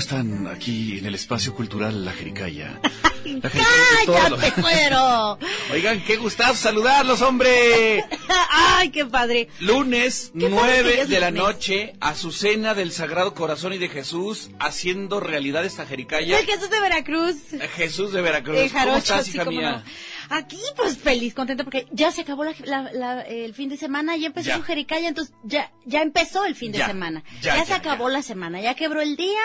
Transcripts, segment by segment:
Están aquí en el espacio cultural La Jericaya? La ¡Cállate, cuero! Oigan, qué gustazo saludarlos, hombre. ¡Ay, qué padre! Lunes, Qué padre que 9 ya es de la lunes. noche, Azucena del Sagrado Corazón y de Jesús, haciendo realidad esta Jericaya. El Jesús de Veracruz. Jesús de Veracruz. ¿Cómo jarocho, estás, sí, hija cómo mía? no. Aquí, pues feliz, contenta, porque ya se acabó la- la- la- el fin de semana, ya empezó Ya. su jericaya, entonces ya, ya empezó el fin de Ya, semana. ya, se acabó la semana, ya quebró el día,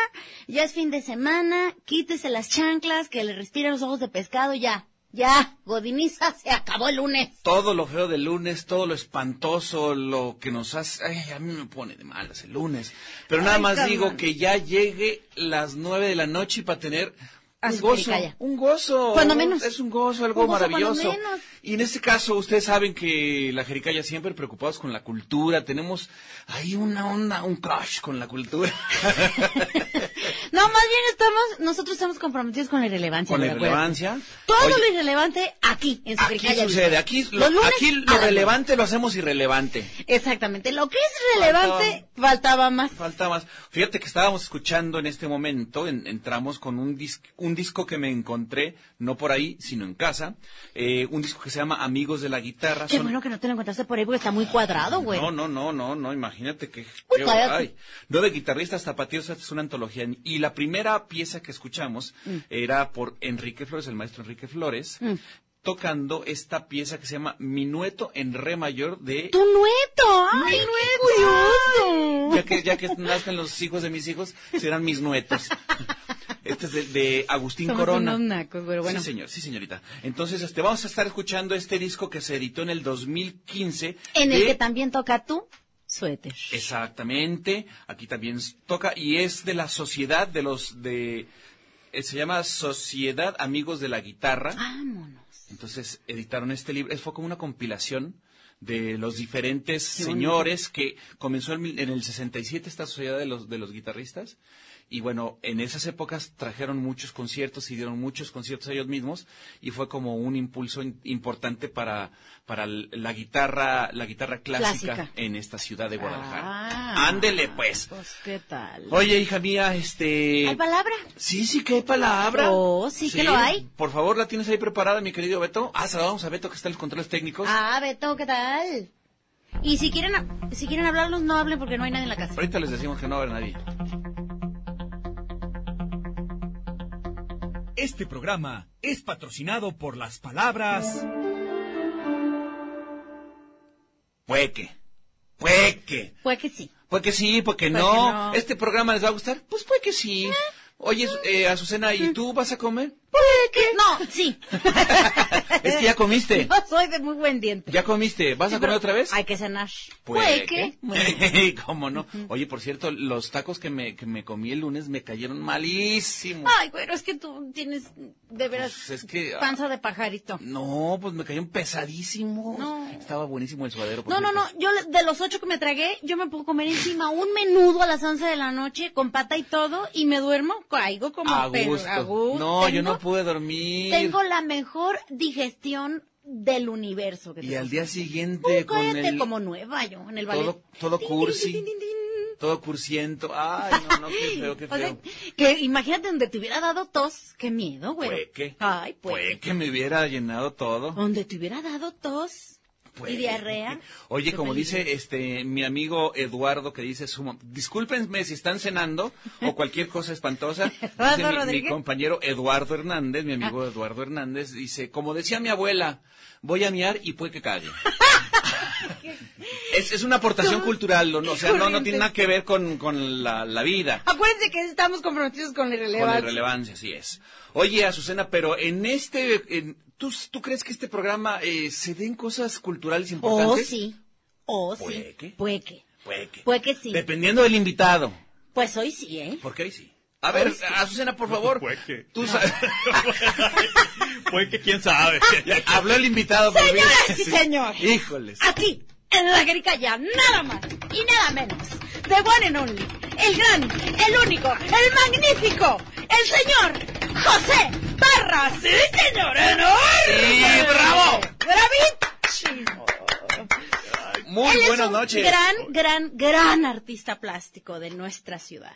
ya es fin de semana, quítese las chanclas, que le respiren los ojos de pescado, ya, ya, Godiniza, se acabó el lunes. Todo lo feo del lunes, todo lo espantoso, lo que nos hace... Ay, a mí me pone de malas el lunes. Pero nada Ay, más digo que ya llegue las nueve de la noche y para tener un gozo. Un gozo. Cuando menos. Es un gozo, algo Un gozo cuando maravilloso. menos. Y en este caso, ustedes saben que la Jericaya siempre preocupados con la cultura. Tenemos ahí una onda, un crush con la cultura. No, más bien estamos, nosotros estamos comprometidos con la irrelevancia. con la irrelevancia. Todo Oye, lo irrelevante aquí, en su Aquí sucede, aquí lo, lunes, aquí lo a la relevante lo hacemos irrelevante. Exactamente. Lo que es relevante, faltaba más. Falta más. Fíjate que estábamos escuchando en este momento, en- entramos con un, dis- un disco que me encontré, no por ahí, sino en casa, eh, un disco que se llama Amigos de la Guitarra. Qué Son- bueno que no te lo encontraste por ahí porque está muy cuadrado, güey. No, no, no, no, no, imagínate que... Uy, cállate. ay. Nueve guitarristas tapatíos, es una antología. Y la primera pieza que escuchamos Mm. era por Enrique Flores, el maestro Enrique Flores, tocando esta pieza que se llama Minueto en Re mayor de... ¡Tu nueto! ¡Ay, curioso! Ya que, ya que nazcan los hijos de mis hijos, serán mis nuetos. Este es de, de Agustín Somos Corona. unos nacos, pero bueno. Sí, señor, sí, señorita. Entonces, este, vamos a estar escuchando este disco que se editó en el 2015. En el que también toca tu suéter. Exactamente, aquí también toca y es de la sociedad de los de eh, se llama Sociedad Amigos de la Guitarra. Vámonos. Entonces editaron este libro, es- fue como una compilación de los diferentes señores que comenzó en, mil- en el 67 esta sociedad de los de los guitarristas y bueno, en esas épocas trajeron muchos conciertos y dieron muchos conciertos a ellos mismos y fue como un impulso in- importante para para la guitarra la guitarra clásica, Clásica. en esta ciudad de Guadalajara. Ah. Ándele pues. Pues, ¿qué tal? Oye, hija mía, este ¿Hay palabra? Sí, sí que hay palabra. Oh, sí que lo hay. Por favor, ¿la tienes ahí preparada, mi querido Beto? Ah, vamos a Beto, que está en los controles técnicos. Ah, Beto, ¿qué tal? Y si quieren, si quieren hablarnos, no hablen porque no hay nadie en la casa. Ahorita les decimos que no haber nadie. Este programa es patrocinado por las palabras Pueque. Pueque. Pues que sí. Pues que sí, porque no. que no. ¿Este programa les va a gustar? Pues puede que sí. Oye, eh, Azucena, ¿y tú vas a comer? Qué? No, sí. Es que ya comiste. Yo soy de muy buen diente. ¿Ya comiste? ¿Vas a comer otra vez? Hay que cenar. Puede qué? ¿Cómo no? Oye, por cierto, los tacos que me, que me comí el lunes me cayeron malísimo. Ay, güero, es que tú tienes de veras Pues es que- panza de pajarito. No, pues me cayeron pesadísimos. No. Estaba buenísimo el suadero. No, no, no, yo de los ocho que me tragué, yo me puedo comer encima un menudo a las once de la noche con pata y todo y me duermo, caigo como A pero gusto. a gusto. No, yo no pude dormir. Tengo la mejor digestión del universo. Que Y al día siguiente con el... como nueva yo, en el ballet. Todo, cursi. Todo cursiento. Ay, no, no, qué feo, qué O sea, feo. que imagínate donde te hubiera dado tos. Qué miedo, güey. Fue que. Ay, Fue pues. que me hubiera llenado todo. Donde te hubiera dado tos Y diarrea. Oye, como dice este mi amigo Eduardo que dice su discúlpenme si están cenando o cualquier cosa espantosa. Dice mi- mi, compañero Eduardo Hernández, mi amigo Eduardo Hernández, dice, como decía mi abuela, voy a miar y puede que cague. es, es una aportación cultural, ¿no? o sea, no, no tiene nada que ver con, con la, la vida. Acuérdense que estamos comprometidos con la Con la irrelevancia. irrelevancia, así es. Oye, Azucena, pero en este, en- ¿tú, ¿tú crees que este programa eh, se den cosas culturales Oh, importantes? sí. Oh, Puede sí. que. Puede que. Puede que. Puede que sí. Dependiendo del invitado. Pues hoy sí, ¿eh? Porque ahí sí. A ver, Azucena, por favor. Puede que. Tú sabes. Que quién sabe. Habló el invitado. Señoras y señores. Híjoles. Aquí, en la ya nada más y nada menos. The one and only. El gran, el único, el magnífico, el señor José Parra. Sí, señor. enorme. Sí, bravo. Bravísimo. Muy Él es buenas un noches. gran, gran, gran artista plástico de nuestra ciudad.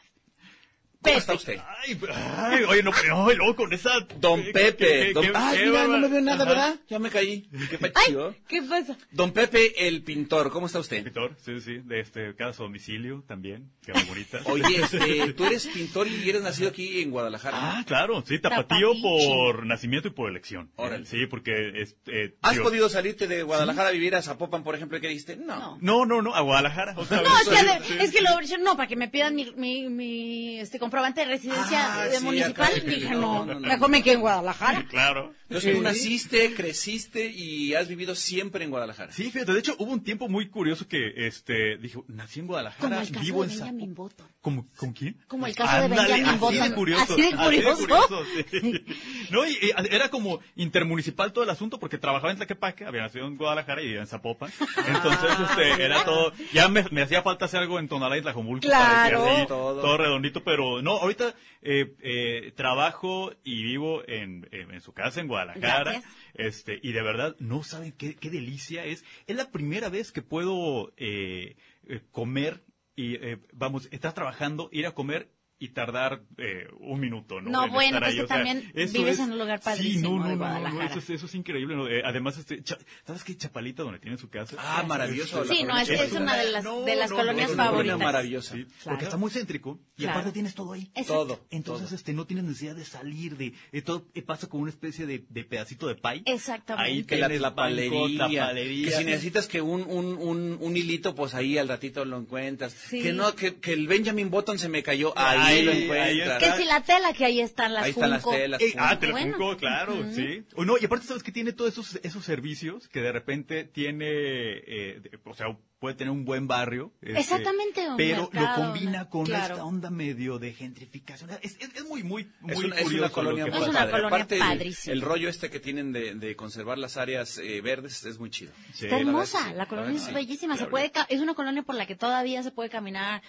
¿Cómo está usted? Ay, ay, oye, no, no, y luego con esa. Don Pepe. qué- Don- qué- Ay, mira, no me veo nada, Ajá. ¿verdad? Ya me caí. Qué Ay, pachido. ¿qué pasa? Don Pepe, el pintor. ¿Cómo está usted? Pintor, sí, sí, de este, cada su domicilio también, que bonita. Oye, este, tú eres pintor y eres nacido aquí en Guadalajara. Ah, claro, sí, tapatío Tapatío. por nacimiento y por elección. Órale. Sí, porque es, eh, ¿Has podido salirte de Guadalajara a vivir a Zapopan, por ejemplo, y qué dijiste? No. No. No, no, a Guadalajara. otra No, vez. es que, Sí, es que lo no, para que me pidan mi, mi, mi este comprobante de residencia Ah, de sí, municipal, acá, dije, no, no, no, no. mejor me quedo en Guadalajara. Claro. Entonces tú naciste, creciste y has vivido siempre en Guadalajara. Sí, fíjate, de hecho hubo un tiempo muy curioso que este dije, nací en Guadalajara, Como el caso vivo de en Benjamin Button. ¿Cómo, ¿Con quién? Como el caso de Benjamin así Button. De curioso, Así de curioso. sí. No, y, y era como intermunicipal todo el asunto porque trabajaba en Tlaquepaque, había nacido en Guadalajara y vivía en Zapopan. Entonces, este, era todo, ya me, me hacía falta hacer algo en Tonalá y Tlajomulco. para que Claro. así, Todo. todo. redondito, pero no, ahorita eh, eh, trabajo y vivo en, en, en su casa en Guadalajara. Gracias. Este, y de verdad, no saben qué, qué delicia es. Es la primera vez que puedo eh, eh, comer y, eh, vamos, estar trabajando, ir a comer y tardar eh, un minuto, ¿no? No, En bueno, estar pues ahí, que o sea, también eso vives en un lugar Sí, padrísimo no, no, de no, no, Guadalajara. eso, es, eso es increíble. ¿no? Eh, además, este, Cha- ¿sabes qué? Chapalita, donde tiene su casa. Ah, maravilloso. Sí, no, es, es una de las, No, de las no, colonias no, no, no, favoritas. Una maravillosa. Sí, Claro. porque está muy céntrico y Claro. aparte tienes todo ahí. Exacto. Todo. Entonces, todo. este, no tienes necesidad de salir de, eh, todo eh, pasa como una especie de, de pedacito de pay. Exactamente. Ahí que la tienes banco, tlapalería. que si necesitas que un, un, un, un hilito, pues ahí al ratito lo encuentras. Sí. Que no, que, que el Benjamin Button se me cayó, ahí, Ahí, lo ahí encuentras. Que si la tela que ahí están las Ahí están las Funko. telas. Eh, ah, Bueno. claro, sí. O no, y aparte sabes que tiene todos esos, esos servicios que de repente tiene, eh, de- o sea, puede tener un buen barrio. este, Exactamente, un Pero mercado, lo combina con claro. esta onda medio de gentrificación. Es, es, es muy, muy, muy Es una, curioso colonia Es una padre. colonia Aparte, padrísima. El, rollo este que tienen de, de conservar las áreas eh, verdes es muy chido. Sí, Está la hermosa, la colonia la es bellísima, se puede ca- es una colonia por la que todavía se puede caminar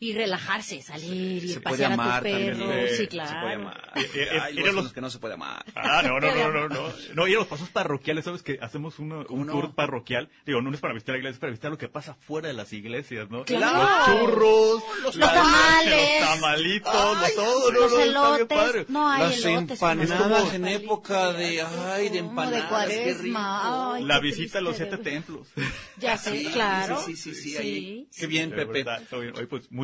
y relajarse, salir y Se puede pasear a amar tu también. perro, sí, sí, claro. Se puede amar. Eh, eh, Hay era los, los- los que no se puede amar. Ah, no, no, no, no, no. No, y a los pasos parroquiales, ¿sabes que Hacemos uno- ¿Cómo un no? tour parroquial. Digo, no es para visitar la iglesia, es para visitar lo que pasa fuera de las iglesias, ¿no? Claro. Los churros, Los las- tamales. los tamalitos, lo todo, no, Los no, elotes, no hay Las elotes. empanadas como- en época de, ay, de empanadas, qué rico. cuaresma, ay, La qué visita a los siete de- templos. Ya sé, Sí, claro. Sí, sí, sí, sí. Qué bien, De Pepe. verdad, está bien.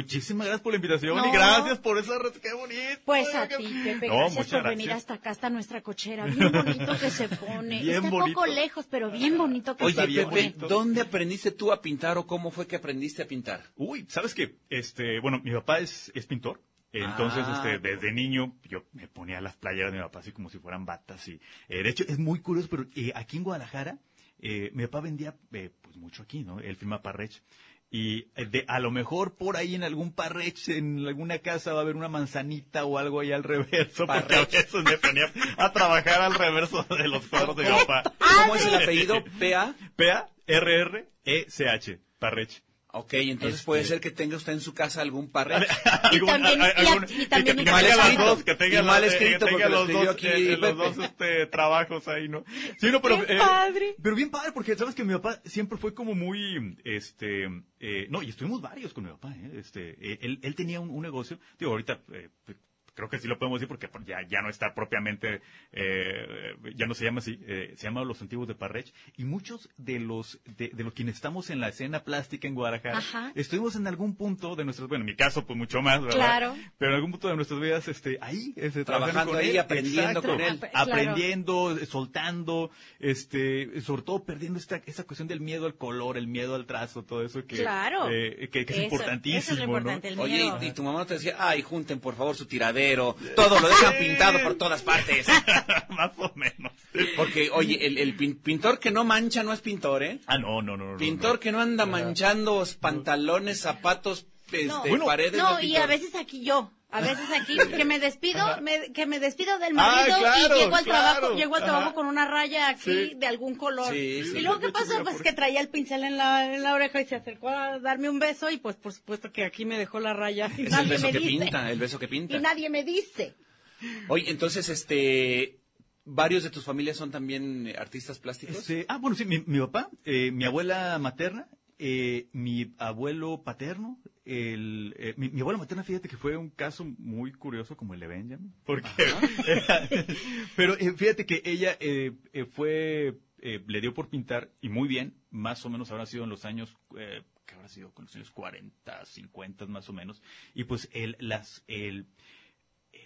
Muchísimas gracias por la invitación No. y gracias por esa res- qué bonito. Pues a ti, Pepe, No, gracias por gracias. venir hasta acá, hasta nuestra cochera. Bien bonito que se pone. Bien Está bonito. poco lejos, pero bien bonito que Oye, se Pepe, pone. ¿dónde aprendiste tú a pintar o cómo fue que aprendiste a pintar? Uy, ¿sabes qué? Este, bueno, mi papá es, es pintor. Entonces, Ah. este, desde niño, yo me ponía las playeras de mi papá así como si fueran batas. Y, eh, de hecho, es muy curioso, pero eh, aquí en Guadalajara, eh, mi papá vendía eh, pues mucho aquí, ¿no? Él firma Parrech. Y eh, de, a lo mejor por ahí en algún Parrech, en alguna casa va a haber una manzanita o algo ahí al reverso, porque a veces me ponía a trabajar al reverso de los cuadros de mi papá. ¿Cómo es el apellido? PA. P-A-R-R-E-C-H, Parrech. Ok, entonces Este- puede ser que tenga usted en su casa algún también- y y también- que y mal escrito. dos, que tenga Y mal los- escrito que tenga porque lo los escribió dos, aquí eh, los dos este, trabajos ahí, ¿no? Sí, no, pero, ¡Qué eh, padre! pero bien padre, porque sabes que mi papá siempre fue como muy, este, eh, no, y estuvimos varios con mi papá, ¿eh? Este, eh, él, él tenía un, un negocio, digo, ahorita, eh, creo que sí lo podemos decir porque pues, ya, ya no está propiamente, eh, ya no se llama así, eh, se llama Los Antiguos de Parrech, y muchos de los, de, de los quienes estamos en la escena plástica en Guadalajara, Ajá. estuvimos en algún punto de nuestras, bueno, en mi caso, pues mucho más, ¿verdad? Claro. Pero en algún punto de nuestras vidas, este, ahí, este, Trabajando trabajando con ahí, él, aprendiendo exacto, con él. Aprendiendo, soltando, este, sobre todo perdiendo esta, esta cuestión del miedo al color, el miedo al trazo, todo eso que, Claro. eh, que, que es Eso- importantísimo, eso es lo ¿no? importante, el Oye, miedo. y, y tu mamá no te decía, ay, junten por favor su tiradero, todo lo dejan pintado por todas partes. Más o menos. Porque, oye, el, el pin- pintor que no mancha no es pintor, ¿eh? Ah, no, no, no. no, Pintor no. que no anda manchando pantalones, zapatos, este, No, Bueno, paredes. no, y a veces aquí yo, a veces aquí que me despido, me- que me despido del Ah, marido claro, y llego al claro. trabajo, llego al trabajo Ajá. con una raya aquí Sí. de algún color. Sí, sí. y luego qué mira, pues por- que traía el pincel en la, en la oreja y se acercó a darme un beso y pues por supuesto que aquí me dejó la raya y Es el nadie beso me que dice. pinta, el beso que pinta. Y nadie me dice. Oye, entonces, este, varios de tus familias son también eh, artistas plásticos. Este, ah, bueno, sí, mi, mi papá, eh, mi abuela materna, eh, mi abuelo paterno, el, eh, mi, mi abuela materna, fíjate que fue un caso muy curioso como el de Benjamin, porque, pero eh, fíjate que ella eh, eh, fue, le dio por pintar y muy bien, más o menos habrá sido en los años, eh, que habrá sido con los años 40, 50 más o menos, y pues el, las, el,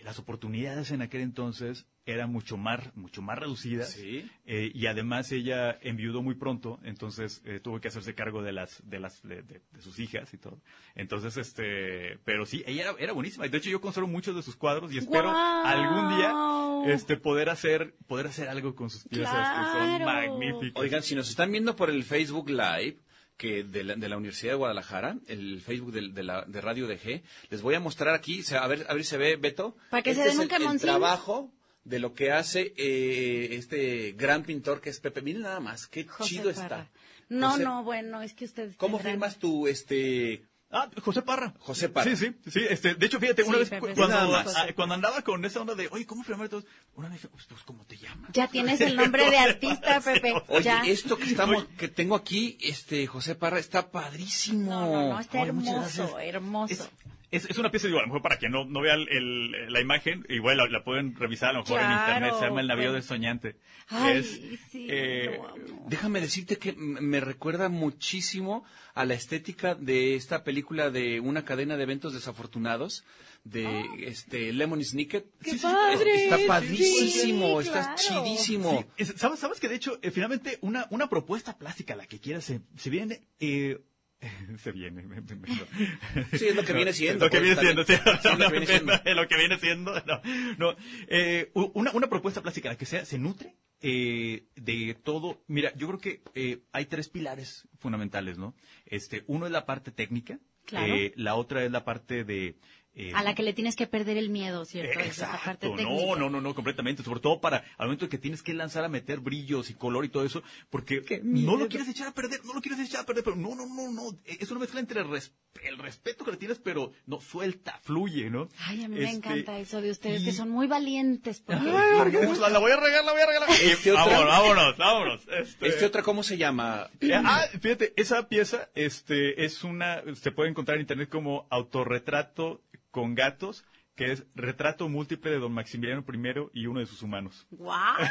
las oportunidades en aquel entonces eran mucho más, mucho más reducidas. Sí. Eh, y además ella enviudó muy pronto, entonces eh, tuvo que hacerse cargo de las, de las, de, de- de sus hijas y todo. Entonces, este, pero sí, ella era, era buenísima. De hecho, yo conservo muchos de sus cuadros y espero algún día, este, poder hacer, poder hacer algo con sus piezas que son magníficas. Oigan, si nos están viendo por el Facebook Live, que de la, de la Universidad de Guadalajara, el Facebook de, la, de Radio DG, les voy a mostrar aquí, se- a ver, a ver si se ve, Beto. Para que se Este den es un el- el, trabajo de lo que hace eh, este gran pintor que es Pepe. Miren nada más, qué José chido Parra. está. No, José- no, bueno, es que ustedes. ¿Cómo tendrán- firmas tu, este, Ah, José Parra. José Parra. Sí, sí, sí. Este, de hecho, fíjate, una Sí, vez Pepe, cu- sí, cuando, ah, cuando andaba con esa onda de, oye, ¿cómo firmar todos? Una vez dije, pues, pues, ¿cómo te llamas? Ya tienes el nombre de artista, Pepe. Oye, ya. esto que estamos, que tengo aquí, este, José Parra, está padrísimo. No, no, no, está hermoso, hermoso. Es, es, es una pieza, digo, a lo mejor para quien no, no vea el- el- la imagen, igual la, la pueden revisar a lo mejor en internet, se llama El Navío bueno. del Soñante. Ay, Es, sí, eh. Déjame decirte que me recuerda muchísimo a la estética de esta película de una cadena de eventos desafortunados de este Lemon Snicket. Ah. ¡Qué Es- padre! Está Sí, padrísimo, sí, está claro. chidísimo. Sí, es- ¿sabes, sabes que de hecho, eh, finalmente, una, una propuesta plástica, la que quieras, se, se viene, eh, se viene, me- me- me- Sí, es lo que viene siendo, Lo que viene siendo, sí, lo que viene siendo. lo que viene siendo, no, no. Eh, una, una propuesta plástica, la que sea, se nutre eh, de todo. Mira, yo creo que eh, hay tres pilares fundamentales, ¿no? Este, uno es la parte técnica, Claro. eh, la otra es la parte de... eh, A la que le tienes que perder el miedo, ¿cierto? eh, Es esa parte Exacto, no, no, no, no, completamente. Sobre todo para al momento que tienes que lanzar a meter brillos y color y todo eso, porque no lo quieres echar a perder, no lo quieres echar a perder, pero no, no, no, no. Es una mezcla entre el, res- el respeto que le tienes, pero no suelta, fluye, ¿no? Ay, a mí me Este, encanta eso de ustedes, y- que son muy valientes. porque- Ay, pues, la, la voy a regar, la voy a regar. Este otra- vámonos, vámonos, vámonos. Este, Este otra, ¿cómo se llama? eh, ah, fíjate, esa pieza este, es una, se puede encontrar en internet como autorretrato con gatos, que es retrato múltiple de don Maximiliano I y uno de sus humanos. ¡Guau!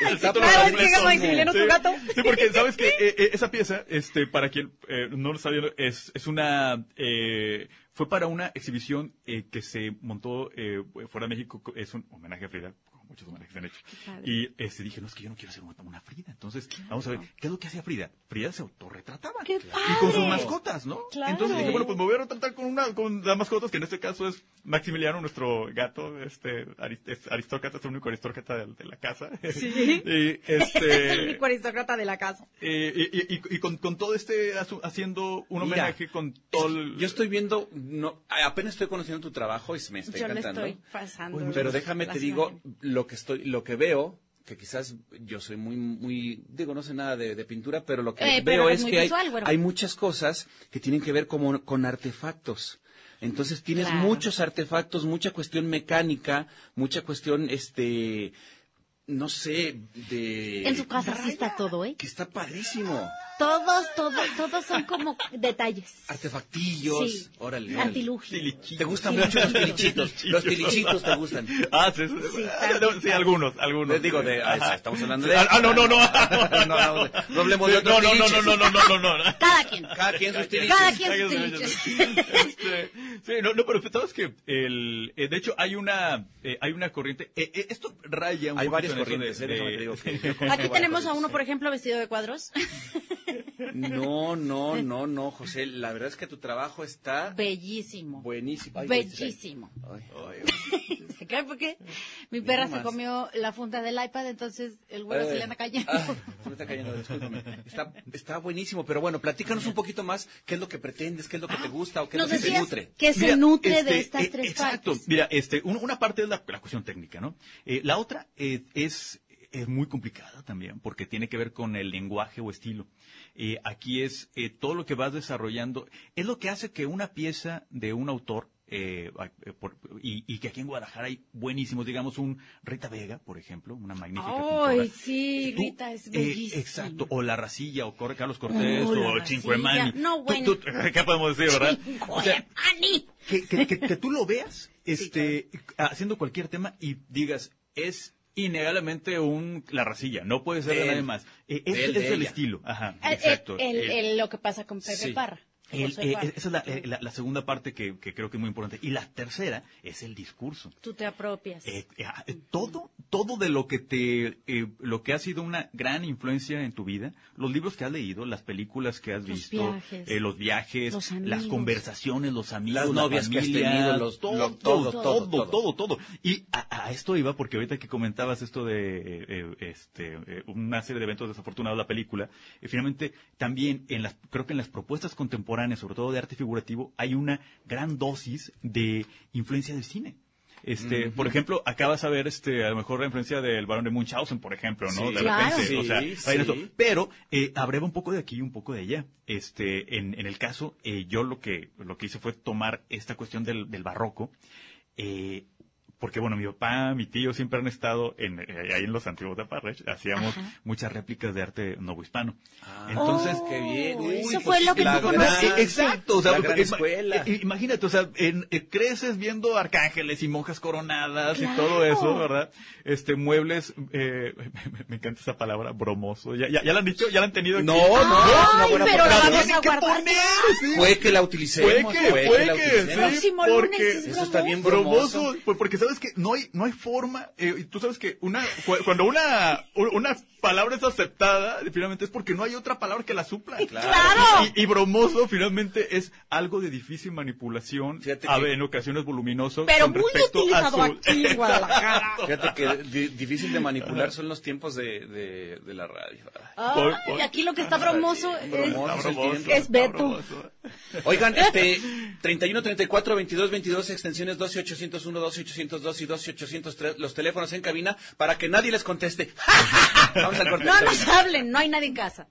Claro, es que padrísimo. Maximiliano tu gato. Sí, porque sabes que eh, eh, esa pieza, este, para quien eh, no lo viendo, es, es una, eh, fue para una exhibición eh, que se montó eh, fuera de México, es un homenaje a Frida, muchos homenajes se han hecho. Y este, dije, no, es que yo no quiero hacer una, una Frida. Entonces, vamos a ver, ¿qué es lo que hacía Frida? Frida se autorretrataba. ¡Qué Y con sus mascotas, ¿no? Claro. Entonces dije, bueno, pues me voy a retratar con una, con las mascotas, que en este caso es Maximiliano, nuestro gato, este, arist- es aristócrata, es el único aristócrata de, de la casa. Sí. y, el este, único aristócrata de la casa. y, y- y- y con, con todo este, haciendo un Mira, homenaje con todo el... Yo estoy viendo, no, apenas estoy conociendo tu trabajo y me está Yo le encantando. estoy pasando. Pero déjame te digo imágenes. Lo que estoy, lo que veo, que quizás yo soy muy, muy, digo, no sé nada de, de pintura, pero lo que Eh, veo es que hay, hay muchas cosas que tienen que ver como, con artefactos. Entonces tienes Claro. muchos artefactos, mucha cuestión mecánica, mucha cuestión, este, no sé, de... En su casa sí está todo, ¿eh? Que está padrísimo. Todos, todos, todos son como detalles. Artefactillos, Sí. órale. Artilugio. ¿Te gustan mucho los tilichitos? Los tilichitos te gustan. Ah, sí, sí, Sí, ah, algunos, algunos. Eh, digo, de, ah, estamos hablando de... Ah, ah, no, no, no. no, no, no hablemos de otros no, no, no, no, no, no, no, no. Cada quien. Cada quien sus tiliches. Cada quien sus. Este, sí, no, no, pero sabes que el, eh, de hecho hay una, eh, hay una corriente. eh, eh, esto raya un Hay varias corrientes, eh, Aquí tenemos a uno, por ejemplo, vestido de cuadros. No, no, no, no, José. La verdad es que tu trabajo está Bellísimo. buenísimo. Ay, Bellísimo. ay, ¿Se cae porque mi perra se comió la funda del iPad, entonces el güero se le anda cayendo. Ah, se me está cayendo, discúlpame. Está, está buenísimo, pero bueno, platícanos un poquito más qué es lo que pretendes, qué es lo que te gusta o qué es Nos lo que te decías nutre. que se Mira, nutre de este, estas eh, tres exacto. partes. Mira, este, un- una parte es la, la cuestión técnica, ¿no? Eh, la otra eh, es, es muy complicada también, porque tiene que ver con el lenguaje o estilo. Eh, aquí es eh, todo lo que vas desarrollando, es lo que hace que una pieza de un autor eh, eh, por- y, y que aquí en Guadalajara hay buenísimos, digamos, un Rita Vega, por ejemplo, una magnífica Ay, sí, Tú, Rita es eh, bellísima. exacto, o La Racilla, o Carlos Cortés, Oh, o. Cinquemani. No, bueno. tú- ¿Qué podemos decir, verdad? O sea, ¡Ani! que, que, que- que tú lo veas este, haciendo cualquier tema y digas, es innegablemente un La Racilla, no puede ser De nadie más. Eh, es De él, es de el ella. estilo, ajá, El- exacto. el- Eh, el- lo que pasa con Pepe sí. Parra. El- eh, esa es la, eh, la- la segunda parte que, que creo que es muy importante. Y la tercera es el discurso. Tú te apropias. Eh, eh, ah, eh, todo, todo de lo que te, eh, lo que ha sido una gran influencia en tu vida, los libros que has leído, las películas que has Los visto, viajes. eh, los viajes, Los las conversaciones, los amigos, Las la novias que has familia, tenido, los- todo, lo- todo, todo, todo, todo, todo, todo. Y a, a esto iba porque ahorita que comentabas esto de este, eh, una serie de eventos desafortunados la película, eh, finalmente también en las, creo que en las propuestas contemporáneas, sobre todo de arte figurativo, hay una gran dosis de influencia del cine. Este, por ejemplo, acabas de ver este, a lo mejor la influencia del barón de Munchausen, por ejemplo, ¿no? Sí, de claro. repente, o sea, Sí, traen sí. eso. Pero, eh, abreva un poco de aquí y un poco de allá. Este, en, en el caso, eh, yo lo que, lo que hice fue tomar esta cuestión del, del barroco, eh, porque bueno, mi papá, mi tío siempre han estado en, eh, ahí en los antiguos de Parrech, hacíamos Ajá. muchas réplicas de arte novohispano. Ah, Entonces, Oh, qué bien. Uy, eso pues fue lo que la tú gran- conociste. Exacto, o sea, La gran escuela. eh, imagínate, o sea, en- eh, creces viendo arcángeles y monjas coronadas y todo eso, ¿verdad? Este, muebles, eh, me, me encanta esa palabra, bromoso. ¿Ya, ya, ya la han dicho? ¿Ya la han tenido? aquí? No, no, es una Ay, buena pero la palabra. vamos Tienen a que guardar. poner, sí. Fue que la utilicemos. Puede que, fue puede la que, utilicemos. sí, lunes porque es Eso está bien bromoso, bromoso. pues, porque sabes que no hay, no hay forma, eh, y tú sabes que una, cu- cuando una, una palabra es aceptada, finalmente es porque no hay otra palabra que la supla. ¡Claro! Y, y bromoso finalmente es algo de difícil manipulación, Fíjate a que- ver, en ocasiones voluminoso. Pero con muy respecto a utilizado su- aquí en Guadalajara. Fíjate que di- difícil de manipular son los tiempos de, de, de la radio. Por- por- aquí lo que está bromoso es... Bromoso. Es Beto. bromoso. Oigan, este, 31, 34, 22, 22, extensiones 12, 801, 12, 802 y 12, 803, los teléfonos en cabina para que nadie les conteste. Vamos al corte. No nos hablen, no hay nadie en casa.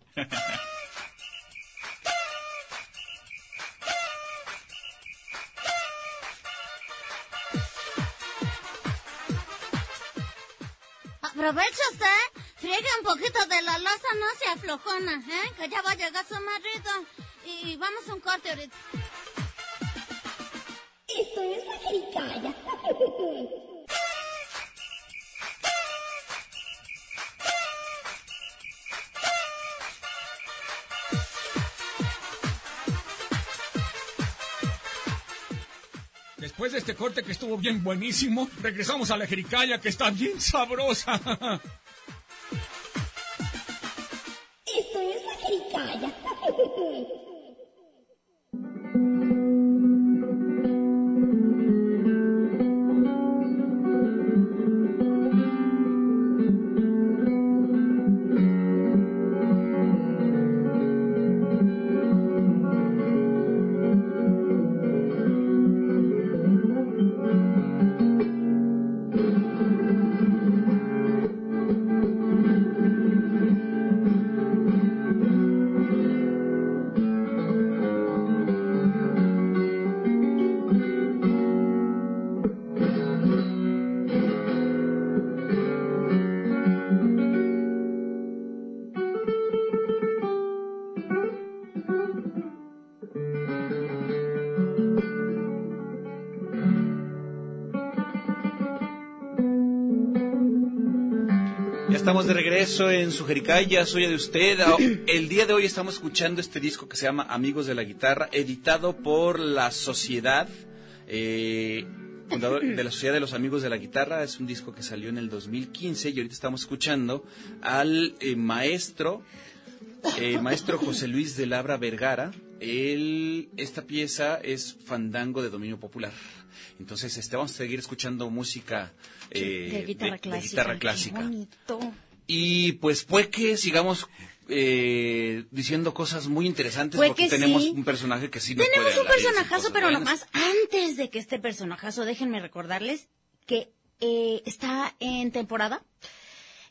Aprovecha usted, friegue un poquito de la loza, no se aflojona, ¿eh? Que ya va a llegar su marido. Y vamos a un corte ahorita. Esto es la jericaya. Después de este corte que estuvo bien buenísimo, regresamos a la jericaya que está bien sabrosa. Ya estamos de regreso en su Jericaya, soy de usted. Ah, El día de hoy estamos escuchando este disco que se llama Amigos de la Guitarra, editado por la Sociedad, eh, de la Sociedad de los Amigos de la Guitarra. Es un disco que salió en el 2015 y ahorita estamos escuchando al eh, maestro, eh, maestro José Luis de Labra Vergara. Él, esta pieza es fandango de dominio popular. Entonces, este, vamos a seguir escuchando música eh, de guitarra de- de clásica. guitarra. Y pues puede que sigamos eh, diciendo cosas muy interesantes porque que tenemos sí. un personaje que sí nos Tenemos puede un personajazo, pero buenas. nomás antes de que este personajazo, déjenme recordarles que eh, está en temporada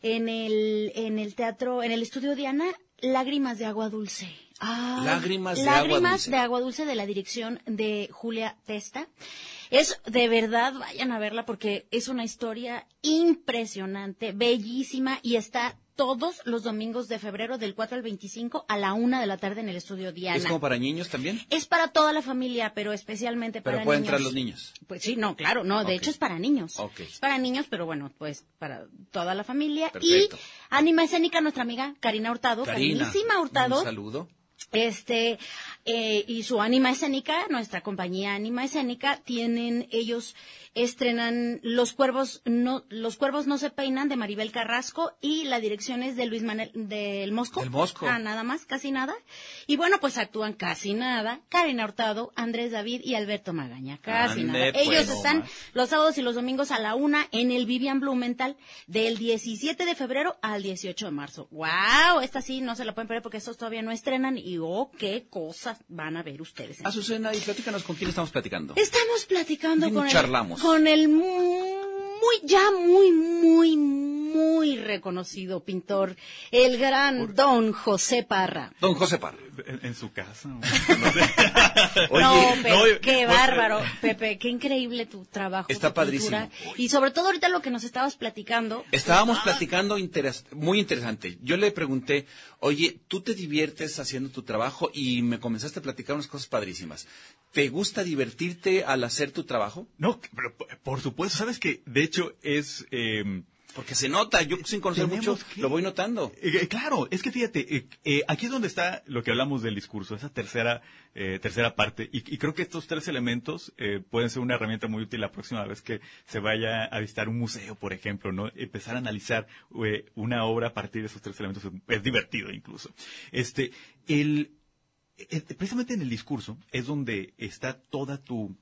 en el, en el teatro, en el estudio Diana, Lágrimas de Agua Dulce. Ah, Lágrimas de Agua Dulce. de Agua Dulce de la dirección de Julia Testa. Es de verdad, vayan a verla porque es una historia impresionante, bellísima y está todos los domingos de febrero del 4 al 25 a la una de la tarde en el estudio Diana. ¿Es como para niños también? Es para toda la familia, pero especialmente para Pero pueden niños. entrar los niños. Pues sí, no, claro, no, de hecho es para niños. Ok. Es para niños, pero bueno, pues para toda la familia. Perfecto. Y Anima Escénica, nuestra amiga Karina Hurtado, Karina, Hurtado. un saludo. Este, eh, y su Anima Escénica, nuestra compañía Anima Escénica, tienen, ellos estrenan Los Cuervos no, Los Cuervos no se peinan de Maribel Carrasco y la dirección es de Luis Manuel, del Mosco. Del Mosco. Ah, nada más, casi nada. Y bueno, pues actúan casi nada. Karina Hurtado, Andrés David y Alberto Magaña. Casi Ande, nada. pues, Ellos no están más. los sábados y los domingos a la una en el Vivian Blumenthal del 17 de febrero al 18 de marzo. ¡Wow! Esta sí no se la pueden perder porque estos todavía no estrenan y oh, qué cosas van a ver ustedes. Azucena, y platícanos con quién estamos platicando. Estamos platicando con el, charlamos. con el muy, ya muy, muy, muy reconocido pintor, el gran don José Parra. Don José Parra. En, en su casa. ¿no? Oye, no, Pepe, no, qué bárbaro, Pepe, qué increíble tu trabajo. Está tu padrísimo. pintura. Y sobre todo ahorita lo que nos estabas platicando. Estábamos Ah. platicando interes- muy interesante. Yo le pregunté, oye, ¿tú te diviertes haciendo tu trabajo? Y me comenzaste a platicar unas cosas padrísimas. ¿Te gusta divertirte al hacer tu trabajo? No, pero por supuesto, sabes que de hecho es... eh, Porque se nota, yo sin conocer mucho, que- lo voy notando. Eh, eh, claro, es que fíjate, eh, eh, aquí es donde está lo que hablamos del discurso, esa tercera, eh, tercera parte, y, y creo que estos tres elementos eh, pueden ser una herramienta muy útil la próxima vez que se vaya a visitar un museo, por ejemplo, ¿no? Empezar a analizar una obra a partir de esos tres elementos es, divertido incluso. Este, el, precisamente en el discurso es donde está toda tu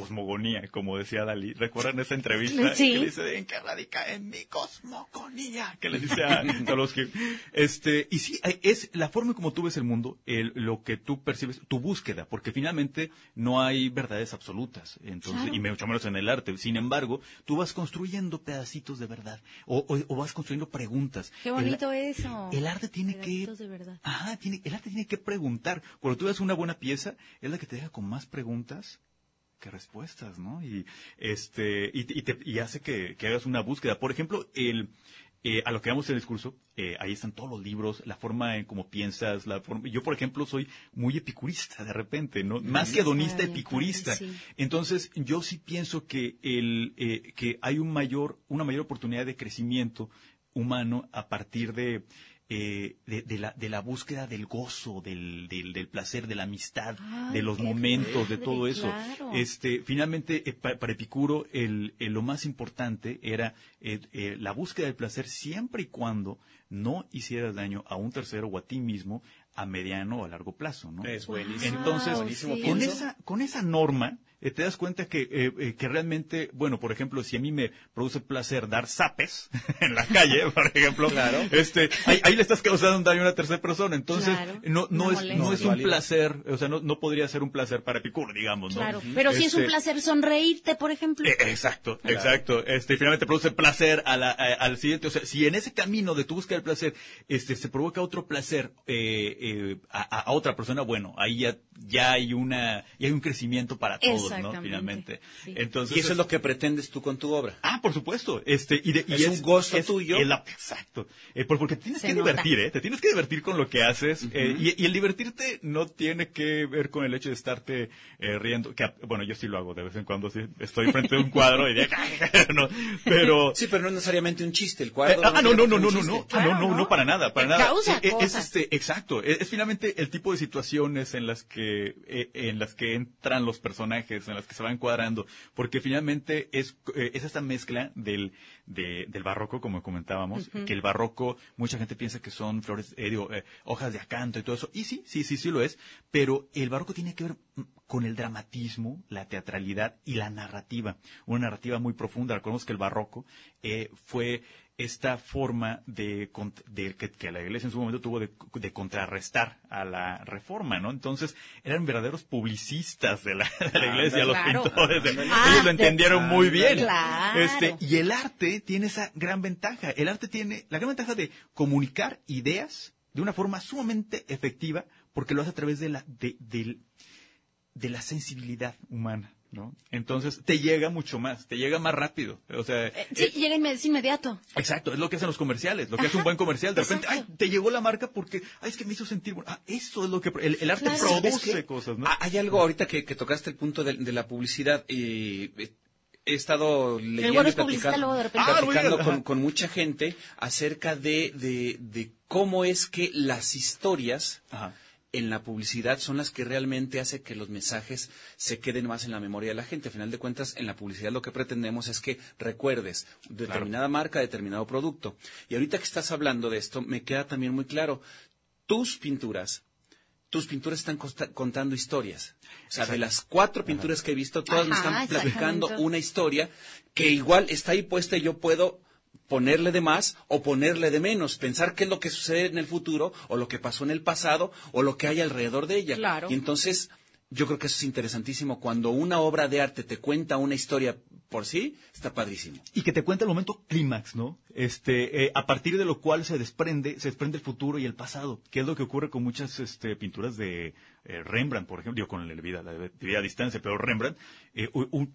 cosmogonía, como decía Dalí. ¿Recuerdan esa entrevista? Sí. Que le dice, ¿en qué radica? En mi cosmogonía. Que le dice a Tolosky. Este, y sí, es la forma como tú ves el mundo, el- lo que tú percibes, tu búsqueda, porque finalmente no hay verdades absolutas. Entonces, Claro. y mucho menos en el arte. Sin embargo, tú vas construyendo pedacitos de verdad. O, o- o vas construyendo preguntas. Qué El- bonito eso. el arte tiene que... De verdad. Ajá, tiene, el arte tiene que preguntar. Cuando tú ves una buena pieza, es la que te deja con más preguntas que respuestas, ¿no? Y este y, y te- y hace que, que hagas una búsqueda. Por ejemplo, el eh, a lo que vamos en el discurso, eh, ahí están todos los libros, la forma en cómo piensas, la forma. Yo, por ejemplo, soy muy epicurista de repente, ¿no? Más que hedonista, epicurista. Entonces, yo sí pienso que el eh, que hay un mayor, una mayor oportunidad de crecimiento humano a partir de eh, de, de la, de la búsqueda del gozo, del, del, del placer, de la amistad, Ay, de los momentos, de todo eso. claro. Este, finalmente, eh, pa- para Epicuro, el, el- lo más importante era eh, eh, la búsqueda del placer siempre y cuando no hicieras daño a un tercero o a ti mismo a mediano o a largo plazo, ¿no? Es buenísimo. Entonces, buenísimo sí. con esa, con esa norma, eh, te das cuenta que, eh, eh, que realmente, bueno, por ejemplo, si a mí me produce placer dar zapes en la calle, por ejemplo, Claro. este, ahí, ahí le estás causando un daño a una tercera persona. Entonces, Claro, no, no es, no es un placer, o sea, no, no podría ser un placer para Epicuro, digamos, ¿no? Claro, pero si es un Este, placer sonreírte, por ejemplo. eh, Exacto, exacto. Este, finalmente produce placer a la- a- al siguiente. O sea, si en ese camino de tu búsqueda del placer, este, se provoca otro placer eh, eh, a, a- a otra persona, bueno, ahí ya, ya hay una, ya hay un crecimiento para todos, Finalmente. sí. Entonces, Y eso es lo que pretendes tú con tu obra. Ah, por supuesto. Este, y de- y Es un gozo tuyo. exacto. Eh, por- porque te tienes Se que nota. divertir, ¿eh? Te tienes que divertir con lo que haces. eh, y, y el divertirte no tiene que ver con el hecho de estarte eh, riendo. Que, bueno, yo sí lo hago de vez en cuando. Sí, estoy frente a un cuadro y de, no, pero. Sí, pero no es necesariamente un chiste. El Eh, cuadro. ah, no, no, no, no, no. Ah, no, Claro, no, ¿no? no, para nada, para Eh, nada. causa Eh, eh, es este, exacto, es, es finalmente el tipo de situaciones en las que, eh, en las que entran los personajes, en las que se van cuadrando, porque finalmente es, eh, es esta mezcla del, de- del barroco, como comentábamos, que el barroco, mucha gente piensa que son flores, eh, digo, eh, hojas de acanto y todo eso, y sí, sí, sí, sí lo es, pero el barroco tiene que ver mm, con el dramatismo, la teatralidad y la narrativa, una narrativa muy profunda. Recordemos que el barroco eh, fue esta forma de, de- que, que la iglesia en su momento tuvo de, de contrarrestar a la reforma, ¿no? Entonces eran verdaderos publicistas de la, de la iglesia, los claro. pintores. Ah, ellos lo entendieron muy bien. Claro. Este, y el arte tiene esa gran ventaja. El arte tiene la gran ventaja de comunicar ideas de una forma sumamente efectiva porque lo hace a través de la, de, del- de la sensibilidad humana, ¿no? Entonces te llega mucho más, te llega más rápido. O sea, Eh, sí, eh, llega inmediato. Exacto, es lo que hacen los comerciales, lo que hace un buen comercial. De repente, exacto. ay, te llegó la marca porque, ay, es que me hizo sentir bueno. Ah, eso es lo que el, el arte Claro. produce cosas, ¿no? Hay algo ahorita que, que tocaste el punto de, de la publicidad y eh, he estado leyendo y platicando, luego de repente- Ah, con, ajá. con mucha gente acerca de, de, de cómo es que las historias Ajá. En la publicidad son las que realmente hace que los mensajes se queden más en la memoria de la gente. A final de cuentas, en la publicidad lo que pretendemos es que recuerdes determinada marca, determinado producto. Y ahorita que estás hablando de esto, me queda también muy claro, tus pinturas, tus pinturas están costa- contando historias. O sea, de las cuatro pinturas que he visto, todas me están platicando una historia que igual está ahí puesta y yo puedo ponerle de más o ponerle de menos, pensar qué es lo que sucede en el futuro o lo que pasó en el pasado o lo que hay alrededor de ella. Claro. Y entonces, yo creo que eso es interesantísimo. Cuando una obra de arte te cuenta una historia por sí, está padrísimo. y que te cuenta el momento clímax, ¿no? Este, eh, a partir de lo cual se desprende, se desprende el futuro y el pasado, que es lo que ocurre con muchas este, pinturas de eh, Rembrandt, por ejemplo, digo con la vida, la vida a distancia, pero Rembrandt eh, un-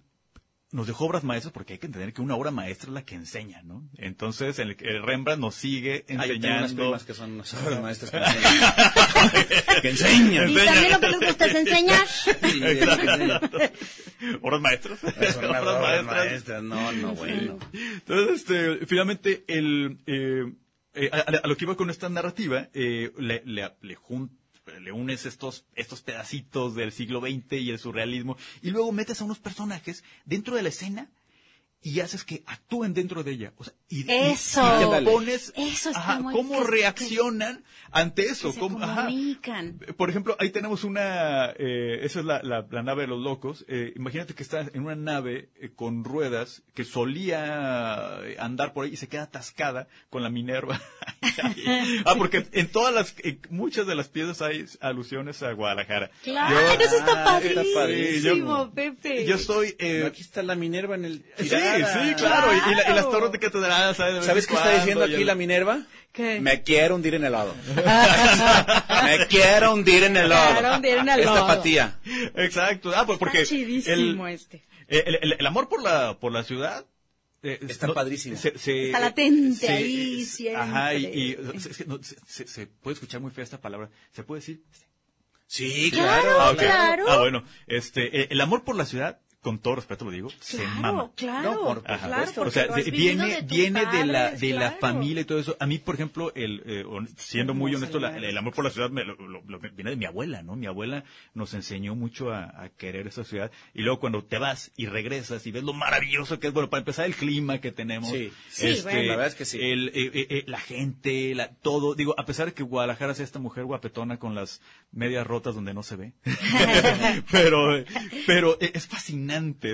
nos dejó obras maestras porque hay que entender que una obra maestra es la que enseña, ¿no? Entonces, el, el Rembrandt nos sigue Ah, yo tengo unas enseñando. primas que son unas obras maestras que enseñan. que enseñan. Y también lo que les gusta es enseñar. obras maestras. Son unas Obras obras maestras. maestras. No, no, bueno. Entonces, este, finalmente, el, eh, eh, a, a lo que iba con esta narrativa, eh, le, le, le jun- le unes estos, estos pedacitos del siglo XX y el surrealismo, y luego metes a unos personajes dentro de la escena y haces que actúen dentro de ella. O sea, y, Eso. y te pones Eso está ajá, muy- cómo que- reaccionan ante eso. Que se cómo- ajá. comunican. Por ejemplo, ahí tenemos una, eh, esa es la, la- la nave de los locos. Eh, imagínate que estás en una nave eh, con ruedas que solía andar por ahí y se queda atascada con la Minerva. ah, porque en todas las, en muchas de las piezas hay alusiones a Guadalajara. Claro, Yo- eso está Ah, está padrísimo, padrísimo. Pepe. Yo soy, eh, Aquí está la Minerva en el... sí. Sí, claro, y, y la- y las Claro. torres de catedral, ¿sabes? ¿Sabes qué está diciendo aquí el- la Minerva? ¿Qué? Me quiero hundir en el lodo. Me quiero hundir en el lodo. Quiero hundir en el Esta lodo. patía. Exacto, ah, pues porque Está chidísimo el, este. el, el- el amor por la, por la ciudad eh, Está padrísimo. se- se- Está latente se- ahí, siempre. Ajá, y, y, es que no, se, se- se puede escuchar muy fea esta palabra. ¿Se puede decir? Sí, Claro, claro. Ah, claro. Ah, bueno. Este, eh, el amor por la ciudad con todo respeto lo digo, se Claro, mama. claro, No, por- Ajá. claro, porque o sea, lo has se- vivido viene, de viene de la, de la familia y todo eso. A mí, por ejemplo, el, eh, siendo muy honesto, la- el amor por la ciudad me lo- lo- lo- viene de mi abuela, ¿no? Mi abuela nos enseñó mucho a, a querer esa ciudad. Y luego cuando te vas y regresas y ves lo maravilloso que es, bueno, para empezar el clima que tenemos. Sí. Sí, bueno, la verdad es que sí. El, eh, eh, eh, la gente, la, todo. Digo, a pesar de que Guadalajara sea esta mujer guapetona con las medias rotas donde no se ve. pero, pero es fascinante.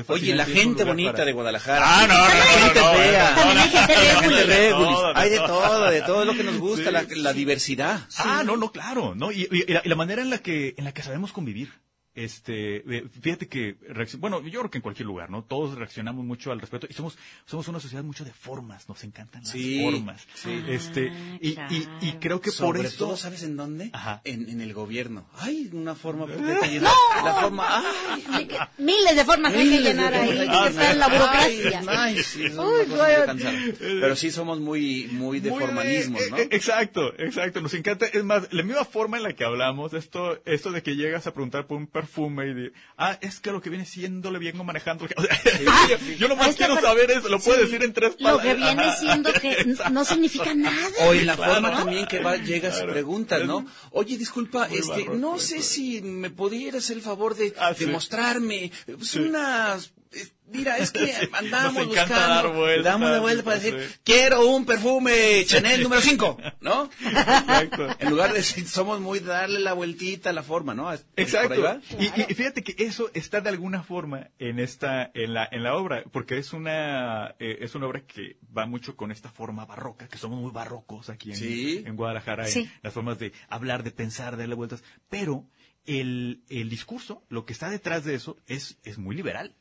Oye, la gente bonita para- de Guadalajara. Ah, no, no, La no, gente no, no, fea. hay La de Hay de todo. de todo lo que nos gusta, Sí, la, la sí. diversidad. Ah, no, no, claro, ¿no? Y, y- y la, y la manera en la que, en la que sabemos convivir. Este, eh, fíjate que, bueno, yo creo que en cualquier lugar, ¿no? Todos reaccionamos mucho al respeto y somos, somos una sociedad mucho de formas, nos encantan las Sí, formas. sí. Este, y, y, y creo que por Sobre eso. todo, ¿sabes en dónde? Ajá. En, en el gobierno. Ay, una forma completa llena. La forma, ay. Miles de formas hay que Miles de llenar ahí. hay que en la llenar. burocracia. Ay, sí, es Uy, bueno. Pero sí somos muy, muy de Muy formalismo, eh, ¿no? eh, Exacto, exacto. Nos encanta. Es más, la misma forma en la que hablamos, esto, esto de que llegas a preguntar por un perfume y de, ah, es que lo que viene siendo le vengo manejando. O sea, yo, yo nomás quiero saber eso, lo puedo sí, decir en tres Lo palabras. que viene siendo que no significa nada. O en la Claro. forma también que va, llegas y preguntas, ¿no? Oye, disculpa, Muy este, barroco no sé si me pudieras el favor de, Ah, de sí. mostrarme pues, Sí. unas... Mira, es que andamos Nos encanta buscando, dar vueltas, damos la vuelta para sí. decir, quiero un perfume Chanel número 5, ¿no? Exacto. En lugar de decir, somos muy de darle la vueltita a la forma, ¿no? ¿Por ahí Exacto. Y, y fíjate que eso está de alguna forma en esta, en la, en la obra, porque es una, eh, es una obra que va mucho con esta forma barroca, que somos muy barrocos aquí en, Sí. en Guadalajara, en Sí. las formas de hablar, de pensar, de darle vueltas, pero el, el discurso, lo que está detrás de eso, es, es muy liberal.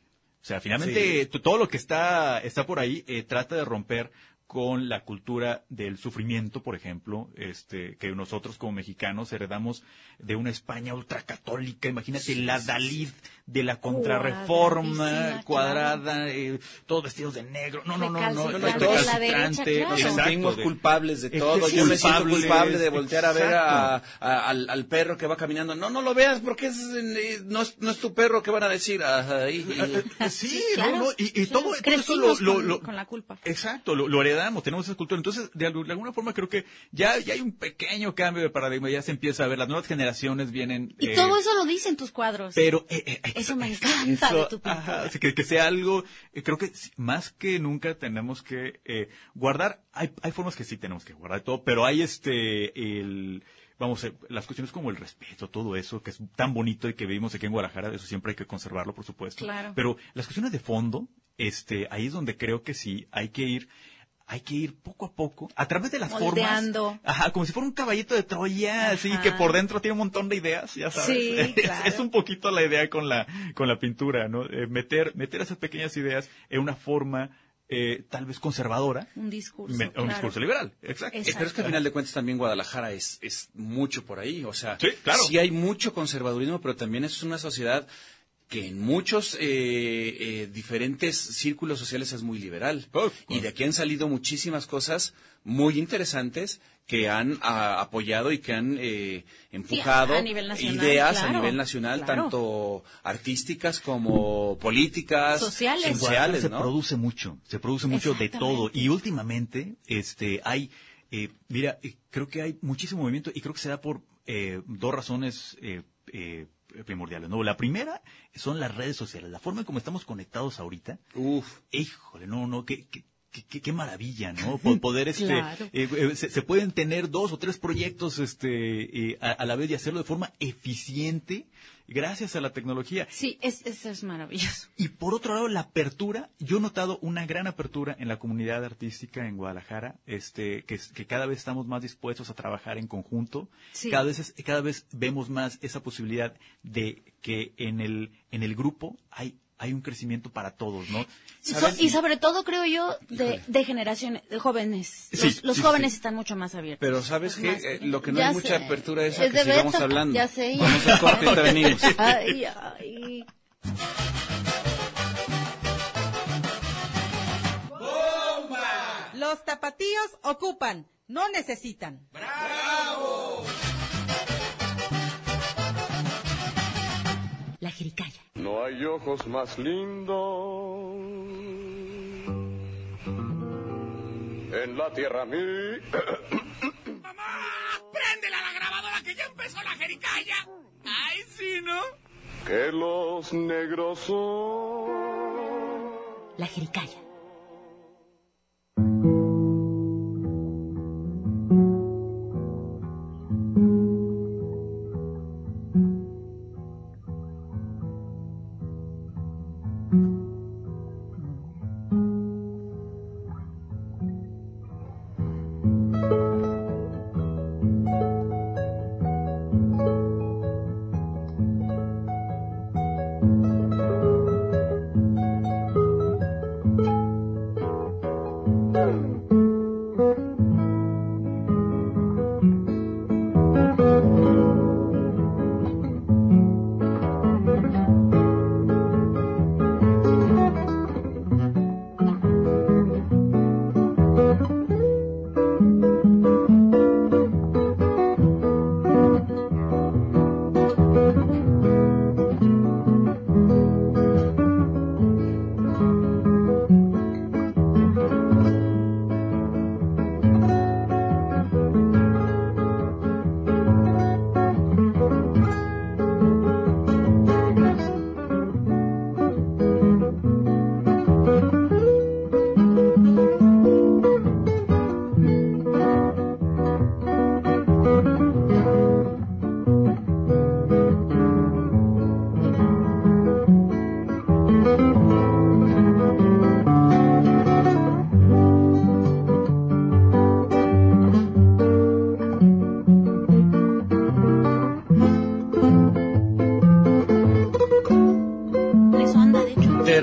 O sea, finalmente todo lo que está, está por ahí eh, trata de romper con la cultura del sufrimiento, por ejemplo, este, que nosotros como mexicanos heredamos de una España ultracatólica, imagínate la Dalí de la contrarreforma, Cuadradísima, cuadrada, eh, todos vestidos de negro, no, no, no, no, Recalcitrante, no, claro. Nos exacto, sentimos culpables de todo. sí, Yo me siento culpable de voltear a ver a, exacto. a- al, al perro que va caminando. No, no lo veas porque es, eh, no, es, no es tu perro que van a decir. Ajá, y- y- Sí, claro, no, no, y, y todo, todo eso lo, lo- con, lo- con la culpa. Exacto, lo, lo heredamos, tenemos esa cultura. Entonces, de, algu- de alguna forma creo que ya, ya hay un pequeño cambio de paradigma, ya se empieza a ver, las nuevas generaciones vienen... Y eh, todo eso lo dicen tus cuadros. Pero eh, eh, Eso me encanta de eso, tu pintura. ajá, así que, que sea algo, eh, creo que más que nunca tenemos que eh, guardar, hay, hay formas que sí tenemos que guardar todo, pero hay este, el, vamos, eh, las cuestiones como el respeto, todo eso, que es tan bonito y que vivimos aquí en Guadalajara, eso siempre hay que conservarlo, por supuesto. Claro. Pero las cuestiones de fondo, este, ahí es donde creo que sí hay que ir, hay que ir poco a poco, a través de las Moldeando. formas. Ajá, como si fuera un caballito de Troya, así, que por dentro tiene un montón de ideas, ya sabes. Sí, Es- claro. es un poquito la idea con la, con la pintura, ¿no? Eh, meter, meter esas pequeñas ideas en una forma, eh, tal vez conservadora, Un discurso. me- un claro. discurso liberal. Exacto. Exacto. Pero es que al final de cuentas también Guadalajara es, es mucho por ahí. O sea, Sí, claro. hay mucho conservadurismo, pero también es una sociedad que en muchos eh, eh, diferentes círculos sociales es muy liberal. Oh, y de aquí han salido muchísimas cosas muy interesantes que han ah, apoyado y que han eh, empujado a nivel nacional, ideas a nivel nacional, claro. tanto artísticas como políticas, Sociales. En Guadalajara sociales, se ¿no? produce mucho, se produce mucho de todo. Y últimamente, este, hay, eh, mira, eh, creo que hay muchísimo movimiento y creo que se da por eh, dos razones eh, eh, primordiales. ¿no? La primera son las redes sociales, la forma en cómo estamos conectados ahorita. Uf. Híjole, no, no, qué, qué, qué- qué- qué maravilla, ¿no? Po- Poder, este, Claro. eh, eh, se, se pueden tener dos o tres proyectos, este, eh, a, a la vez y hacerlo de forma eficiente gracias a la tecnología. Sí, es, eso es maravilloso. Y por otro lado, la apertura, yo he notado una gran apertura en la comunidad artística en Guadalajara, este, que, cada vez estamos más dispuestos a trabajar en conjunto, Sí. cada vez, es- cada vez vemos más esa posibilidad de que en el, en el grupo hay, hay un crecimiento para todos, ¿no? So- y sobre todo, creo yo, de, de generaciones, de jóvenes. Los, Sí, los sí, jóvenes sí. están mucho más abiertos. Pero ¿sabes qué? Eh, lo que no Ya hay mucha apertura es a Es que de sigamos Beto, hablando. ya sé. Vamos al corte y te venimos. Ay, ay. Los tapatíos ocupan, no necesitan. La jericaya. No hay ojos más lindos en la tierra mí. ¡Préndela la grabadora que ya empezó la jericaya! ¡Ay, sí, ¿no? que los negros son. La jericaya.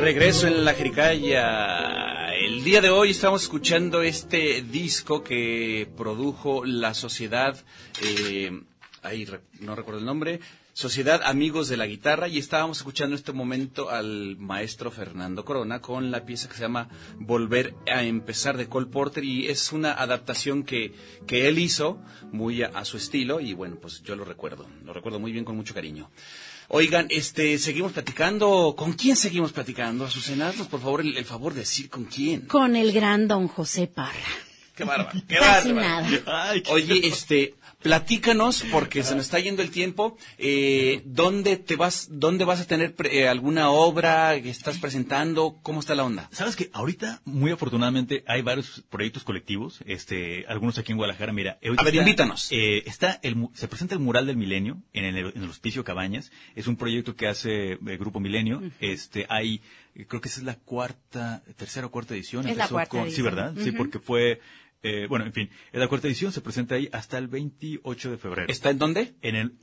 Regreso en la Jericaya. El día de hoy estamos escuchando este disco que produjo la sociedad, eh, ahí no recuerdo el nombre, Sociedad Amigos de la Guitarra, y estábamos escuchando en este momento al maestro Fernando Corona con la pieza que se llama Volver a empezar de Cole Porter, y es una adaptación que, que él hizo muy a, a su estilo, y bueno, pues yo lo recuerdo, lo recuerdo muy bien con mucho cariño. Oigan, este, seguimos platicando. ¿Con quién seguimos platicando? Azucena, haznos por favor el, el favor de decir con quién. Con el gran don José Parra. Qué bárbaro, qué Casi bárbaro. nada. Ay, qué- Oye, este, platícanos, porque se nos está yendo el tiempo, eh, ¿dónde te vas, dónde vas a tener pre- eh, alguna obra que estás presentando? ¿Cómo está la onda? Sabes que ahorita, muy afortunadamente, hay varios proyectos colectivos, este, algunos aquí en Guadalajara. Mira, ahorita A ver, está, invítanos. eh, está el, mu- se presenta el mural del Milenio en el, en el Hospicio Cabañas. Es un proyecto que hace el Grupo Milenio. Este, hay, eh, creo que esa es la cuarta, tercera o cuarta edición. Es la cuarta con- Sí, edición. ¿verdad? Sí, porque fue, eh, bueno, en fin, es la cuarta edición, se presenta ahí hasta el 28 de febrero. ¿Está en dónde? En el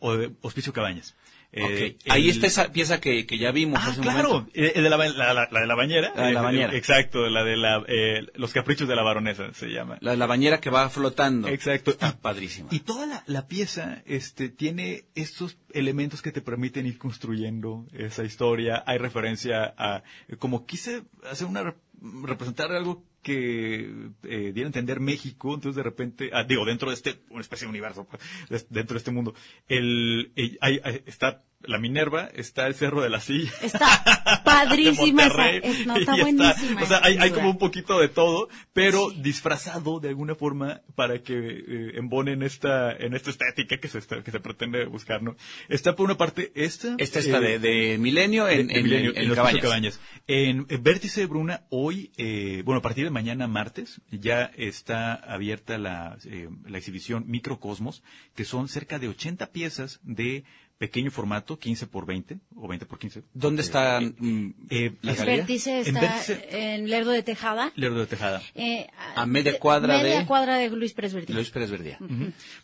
Hospicio Cabañas. Eh. Ahí el- está esa pieza que, que ya vimos Ah, hace claro, eh, el de la, la- la- la de la bañera. La de la Eh, bañera. Exacto, la de la, eh, los caprichos de la baronesa se llama. La, la bañera que va flotando. Exacto. Está padrísima. Y toda la, la pieza este, tiene estos elementos que te permiten ir construyendo esa historia. Hay referencia a, como quise hacer una, representar algo que eh, diera a entender México, entonces de repente, ah, digo, dentro de este, una especie de universo, pues, dentro de este mundo, el, el- hay- hay- está la Minerva, está el Cerro de la Silla. Está padrísima esa. Es- no, está buenísima. O sea, hay, hay como un poquito de todo, pero disfrazado de alguna forma para que eh, embonen esta, en esta estética que se, está- que se pretende buscar, ¿no? Está por una parte esta. Esta está eh, de, de Milenio en, de- de en- Milenio, en- en en los Cabañas. Cabañas. En, en Vértice de Bruna, hoy, eh, bueno, a partir de mañana martes, ya está abierta la, eh, la exhibición Microcosmos, que son cerca de 80 piezas de pequeño formato, 15 por 20, o 20 por 15. ¿Dónde Eh, está eh, mm, eh, la galería? vértice En está vértice- en Lerdo de Tejada. Lerdo de Tejada. eh, A media cuadra media de- cuadra de Luis Pérez Verdín. Luis Pérez Verdía.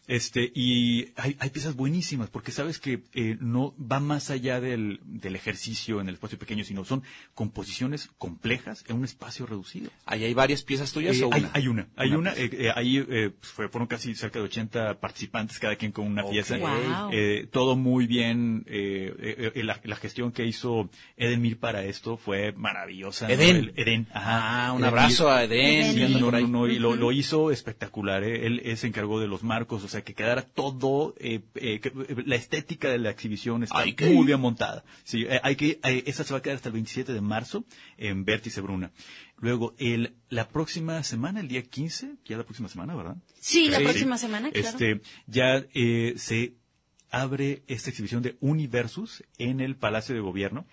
Este, y hay, hay piezas buenísimas, porque sabes que eh, no va más allá del, del ejercicio en el espacio pequeño, sino son composiciones complejas en un espacio reducido. ¿Ahí hay varias piezas tuyas Eh, o hay, una? hay una, hay Una una, eh, eh, ahí eh, pues, fue- fueron casi cerca de 80 participantes, cada quien con una pieza. Wow. Eh, todo muy muy bien. eh, eh, eh, la, la gestión que hizo Eden Mir para esto fue maravillosa. ¿no? Eden. El- Eden, ajá. Ah, un Eden abrazo a Eden. Sí, no, no, no, y lo, lo hizo espectacular. ¿eh? Él, él se encargó de los marcos, o sea, que quedara todo, eh, eh, que- la estética de la exhibición está Ay, muy bien montada. Sí, eh, hay que, eh, esa se va a quedar hasta el 27 de marzo en Vértice Bruna. Luego, el, la próxima semana, el día 15, ya la próxima semana, ¿verdad? Sí, la Sí. próxima semana, claro. Este, ya eh, se abre esta exhibición de Universus en el Palacio de Gobierno.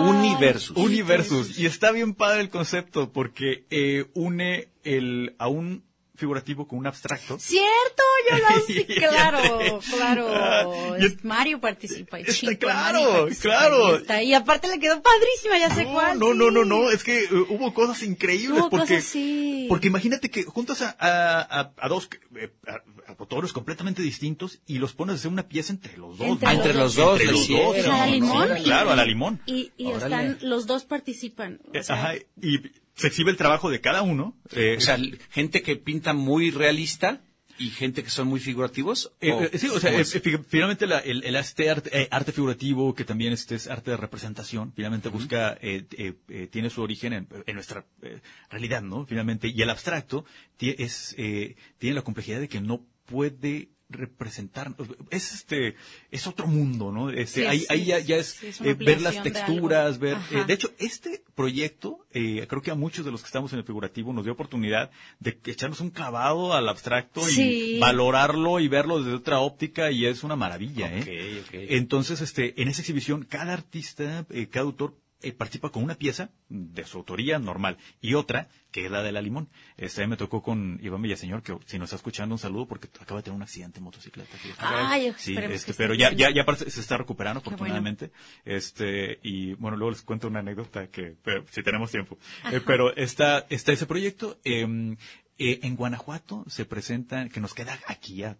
Universus. Universus. Y está bien padre el concepto porque eh, une el, a un figurativo con un abstracto. Cierto, yo lo sí, claro, claro. Ah, Mario participa. Está chico, claro, participa, claro. y está aparte le quedó padrísima, ya sé No, cuál. no, no, sí. no, no, es que eh, hubo cosas increíbles Hubo porque cosas, sí. porque imagínate que juntas a, a, a- a dos eh, a, a autores completamente distintos y los pones a hacer una pieza entre los dos. Entre Ah, entre los dos, Entre los dos. a la limón. claro, a la limón. Y, están, los dos participan. o sea, Ajá, y se exhibe el trabajo de cada uno. eh, O sea, gente que pinta muy realista y gente que son muy figurativos. Eh, ¿o eh, sí, o sea, eh, finalmente la- el, el este arte, arte figurativo, que también este es arte de representación, finalmente busca, eh, eh, eh, tiene su origen en, en nuestra realidad, ¿no? Finalmente, y el abstracto es, eh, tiene la complejidad de que no puede representar, es este, es otro mundo, ¿no? Este, Sí, ahí, sí, ahí ya, ya es sí, es una eh, ver las texturas, ver, eh, de hecho, este proyecto, eh, creo que a muchos de los que estamos en el figurativo nos dio oportunidad de echarnos un clavado al abstracto y valorarlo y verlo desde otra óptica y es una maravilla, ¿eh? Ok, ok. Entonces, este, en esa exhibición, cada artista, eh, cada autor eh, participa con una pieza de su autoría normal y otra que es la de la limón. Este me tocó con Iván Villaseñor, que si nos está escuchando un saludo porque acaba de tener un accidente en motocicleta. Ay, sí, este, que pero ya, bien. ya, ya se está recuperando bueno. afortunadamente. Este, y bueno, luego les cuento una anécdota que, pero, si tenemos tiempo. Eh, pero está, está ese proyecto, eh, eh, en Guanajuato se presenta, que nos queda aquí a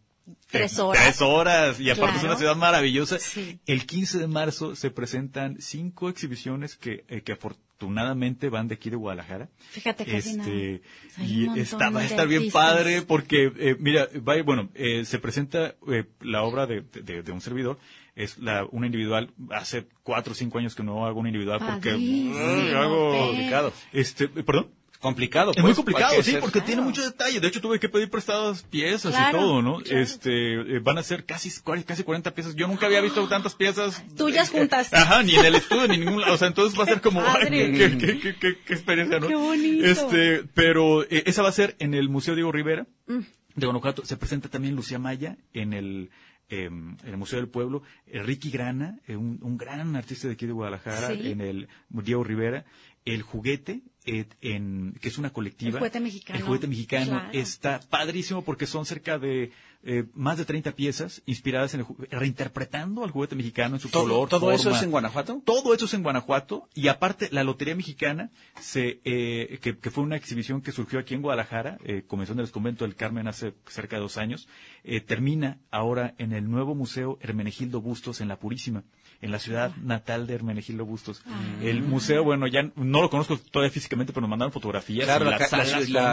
Tres horas. Tres horas. Y aparte es una ciudad maravillosa. Sí. El 15 de marzo se presentan cinco exhibiciones que, eh, que afortunadamente van de aquí de Guadalajara. Fíjate nada. Este, y está, va a estar bien artistas. padre porque, eh, mira, vaya, bueno, eh, se presenta eh, la obra de, de- de un servidor. Es la, una individual. Hace cuatro o cinco años que no hago una individual porque mm, hago Pe. complicado. Este, perdón. Complicado. Es muy pues, complicado, sí, ser- porque tiene mucho detalle. De hecho, tuve que pedir prestadas piezas Claro, y todo, ¿no? claro. Este, eh, van a ser casi, casi 40 piezas. Yo nunca había visto tantas piezas. Tuyas Eh, juntas. Ajá, ni en el estudio, ni en ningún lado. O sea, entonces va a ser como, ay, qué, qué- qué- qué- qué experiencia, ¿no? Qué bonito. Este, pero eh, esa va a ser en el Museo Diego Rivera Mm. de Guanajuato. Se presenta también Lucía Maya en el, eh, en el Museo del Pueblo. Eh, Ricky Grana, eh, un, un gran artista de aquí de Guadalajara, Sí. en el Diego Rivera. El juguete, eh, en, que es una colectiva. El juguete mexicano. El juguete mexicano Claro. está padrísimo porque son cerca de eh, más de 30 piezas inspiradas en el reinterpretando al juguete mexicano en su ¿Todo, color. todo eso es en Guanajuato? Todo eso es en Guanajuato y aparte la Lotería Mexicana, se, eh, que, que fue una exhibición que surgió aquí en Guadalajara, eh, comenzó en el Convento del Carmen hace cerca de dos años, eh, termina ahora en el nuevo Museo Hermenegildo Bustos en La Purísima, en la ciudad natal de Hermenegildo Bustos. El museo, bueno, ya no lo conozco todavía físicamente, pero nos mandaron fotografías. Claro,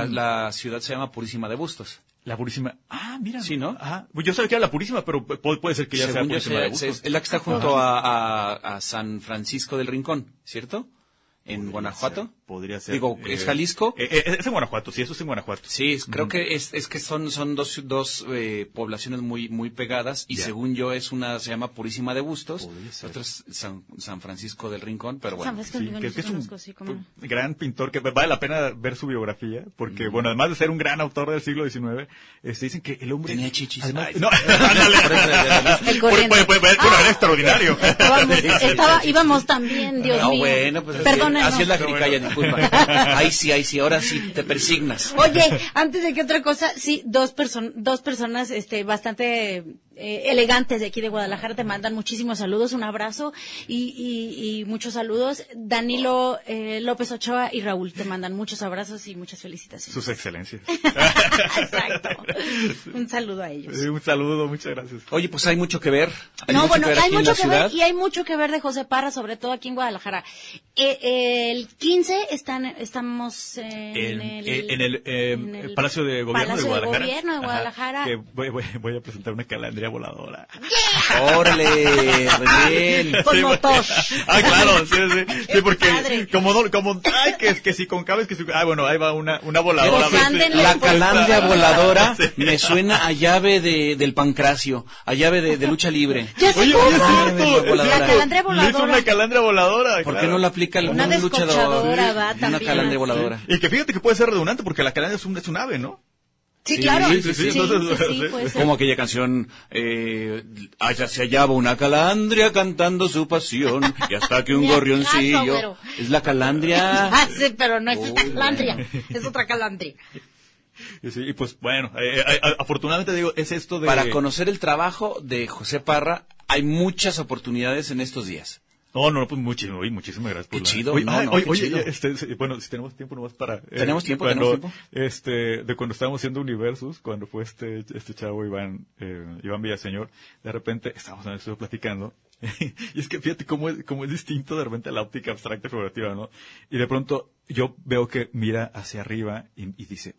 la ciudad se llama Purísima de Bustos. La Purísima. Ah, mira. Sí, ¿no? Ajá. Pues yo sabía que era la Purísima, pero pu- puede ser que ya sea Según yo, Purísima de se- Bustos. es la que está junto a, a- a San Francisco del Rincón, ¿cierto? En Guanajuato. ser, podría ser. Digo, ¿es Eh, Jalisco? eh, eh, es en Guanajuato, sí, eso es en Guanajuato. Sí, es- creo que es, es que son, son dos, dos eh, poblaciones muy, muy pegadas y Ya. según yo es una, se llama Purísima de Bustos, otra es San, San Francisco del Rincón, pero San bueno. Francisco Sí, del Rincón, que, yo que es un gran pintor que vale la pena ver su biografía, porque, bueno, además de ser un gran autor del siglo XIX, este, dicen que el hombre... Tenía chichis. Además- Ay, no, puede- bueno, Ah. era extraordinario. Estaba, íbamos también, Dios no, mío. bueno, pues Perdónenos. así es la jericaya, disculpa. Ahí sí, ahí sí, ahora sí te persignas. Oye, antes de que otra cosa, sí, dos, person dos personas este, bastante eh, elegantes de aquí de Guadalajara te mandan muchísimos saludos, un abrazo y, y, y muchos saludos. Danilo eh, López Ochoa y Raúl te mandan muchos abrazos y muchas felicitaciones. Sus excelencias. Exacto. Un saludo a ellos. Eh, un saludo, muchas gracias. Oye, pues hay mucho que ver. Hay No, mucho bueno, que ver hay aquí en mucho la que ver y hay mucho que ver de José Parra, sobre todo aquí en Guadalajara. Eh, el 15 están, estamos en En, el, en el, eh, en el Palacio de Gobierno Palacio de Guadalajara. Gobierno de Ajá, Guadalajara. que voy, voy- voy a presentar una calandria voladora. Órale, René. Con Sí, motor. Ah, claro, sí, sí. Sí, porque padre. como, como, ay, que, que si con cables, que si, ah, bueno, ahí va una, una voladora. Pues La calandria voladora Sí. me suena a llave de, del pancracio, a llave de, de lucha libre. Ya sé Oye, oye, es cierto, La calandria Le hizo voladora. una calandria voladora. ¿Por qué no la aplica el Una un luchador? va, Una calandria voladora. Y que fíjate que puede ser redundante porque la calandria es un, es un ave, ¿no? Sí, Sí, claro. sí, sí, Sí, sí, entonces, sí, sí, sí. puede ser. Como aquella canción, eh, allá se hallaba una calandria cantando su pasión, y hasta que un gorrioncillo, es la calandria. Ah, sí, pero no es Uy, esta calandria, es otra calandria. Y, sí, y pues bueno, eh, eh, eh, afortunadamente digo, es esto de... Para conocer el trabajo de José Parra, hay muchas oportunidades en estos días. No, no, pues muchísimo, muchísimas gracias. por Qué la- chido, Oye, no, ay, no, oye, qué oye, chido. este, bueno, si tenemos tiempo nomás para... eh, Tenemos tiempo, cuando, tenemos tiempo. Este, de cuando estábamos haciendo Universus, cuando fue este, este chavo Iván, eh, Iván Villaseñor, de repente estábamos en el estudio platicando, y es que fíjate cómo es, cómo es distinto de repente la óptica abstracta y figurativa, ¿no? Y de pronto yo veo que mira hacia arriba y, y dice,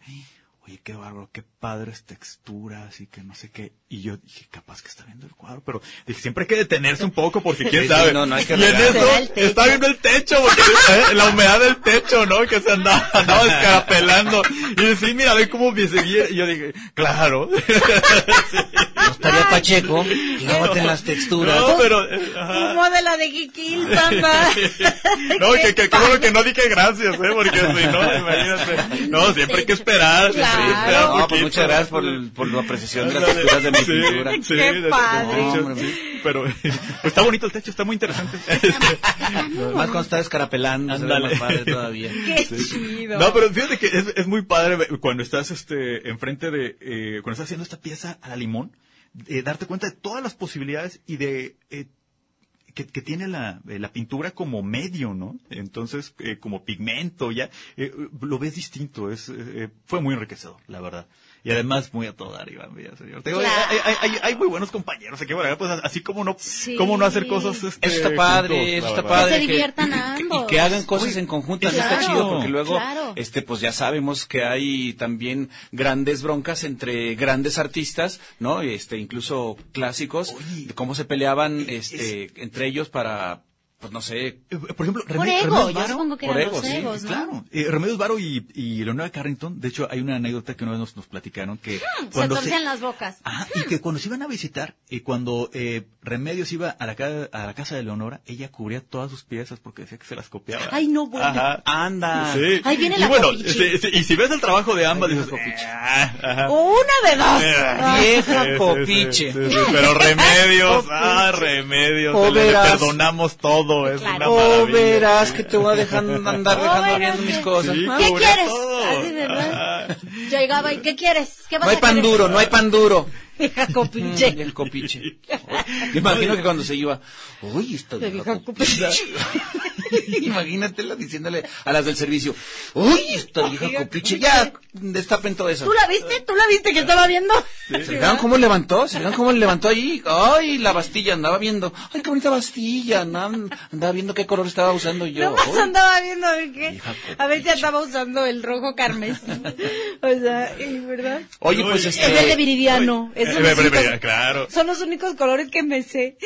oye, qué bárbaro, qué padres texturas y que no sé qué. Y yo dije, capaz que está viendo el cuadro, pero dije, siempre hay que detenerse un poco porque quién Sí, sabe. sí, no, no hay que y en eso está viendo el techo, porque eh, la humedad del techo, ¿no? Que se andaba, andaba escarapelando. Y sí, mira, ve cómo me seguía. Y yo dije, claro. estaría Pacheco, clávate en las texturas. No, pero, eh, ajá. De la de Kikil, papá. No, que, que, que bueno que no dije gracias, ¿eh? Porque si no, imagínate. No, siempre hay que esperar. siempre hay que Claro. esperar No, pues muchas gracias por, por la apreciación de las texturas de mi Sí, pintura. sí, Qué padre. Hombre. sí, pero pues, está bonito el techo, está muy interesante. Más cuando está descarapelando, se ve más padre todavía. Qué chido. No, pero fíjate que es, es muy padre cuando estás este enfrente de eh, cuando estás haciendo esta pieza a la limón, eh, darte cuenta de todas las posibilidades y de eh, que, que tiene la, eh, la pintura como medio, ¿no? Entonces, eh, como pigmento, ya eh, lo ves distinto. Es fue muy enriquecedor, la verdad. Y además muy a todo dar, Iván Villaseñor. Te digo, Claro. hay, hay, hay, hay muy buenos compañeros aquí, bueno, pues así como no, Sí. cómo no hacer cosas. Este, Eso está padre, juntos, eso está verdad. padre. Que se diviertan que- ambos. Y que hagan cosas en conjunto, así está claro, chido, porque luego, claro. este, pues ya sabemos que hay también grandes broncas entre grandes artistas, ¿no? Este, incluso clásicos, de cómo se peleaban, este, entre ellos para, pues no sé, Eh, Por ejemplo, Por Remedios- ego, Remedios yo Varo- supongo que por eran ego, los sí, egos, ¿no? Claro, eh, Remedios Varo y, y Leonora Carrington, de hecho hay una anécdota que una vez nos, nos platicaron que Hmm, Se torcían las bocas. Ajá, y que cuando se iban a visitar, y cuando eh, Remedios iba a la, ca- a la casa de Leonora, ella cubría todas sus piezas porque decía que se las copiaba. Ay, no, bueno. Ajá. anda. Sí. Ahí viene y la bueno, copichi. este, este, y si ves el trabajo de ambas, dices, copichi. "Ah, ajá". Una de dos. Ah, Vieja copiche. sí, pero remedios, ah, remedios, O le perdonamos todo, es Claro. una Oh, verás que te voy a dejar andar Oh, dejando viendo mis cosas. ¿Qué quieres? todo. Así, ¿verdad? Llegaba y, ¿qué quieres? ¿Qué vas No hay a pan querer? duro, no hay pan duro. Vieja Mm, copiche. el copiche. Me imagino que cuando se iba, uy, esta vieja vieja copiche. Imagínatela diciéndole a las del servicio, uy, esta vieja copiche, ya, destapen todo eso. ¿Tú la viste? ¿Tú la viste que estaba viendo? ¿Se fijaron cómo levantó? ¿Se fijaron cómo le levantó ahí? Ay, la Bastilla, andaba viendo. Ay, qué bonita Bastilla. Andaba, viendo qué color estaba usando yo. Nomás Uy. andaba viendo a ver qué. A ver si andaba usando el rojo carmesí. O sea, y ¿verdad? Oye, pues Es el de este, Viridiano. Esos eh, son, los eh, únicos, claro. son los únicos colores que me sé.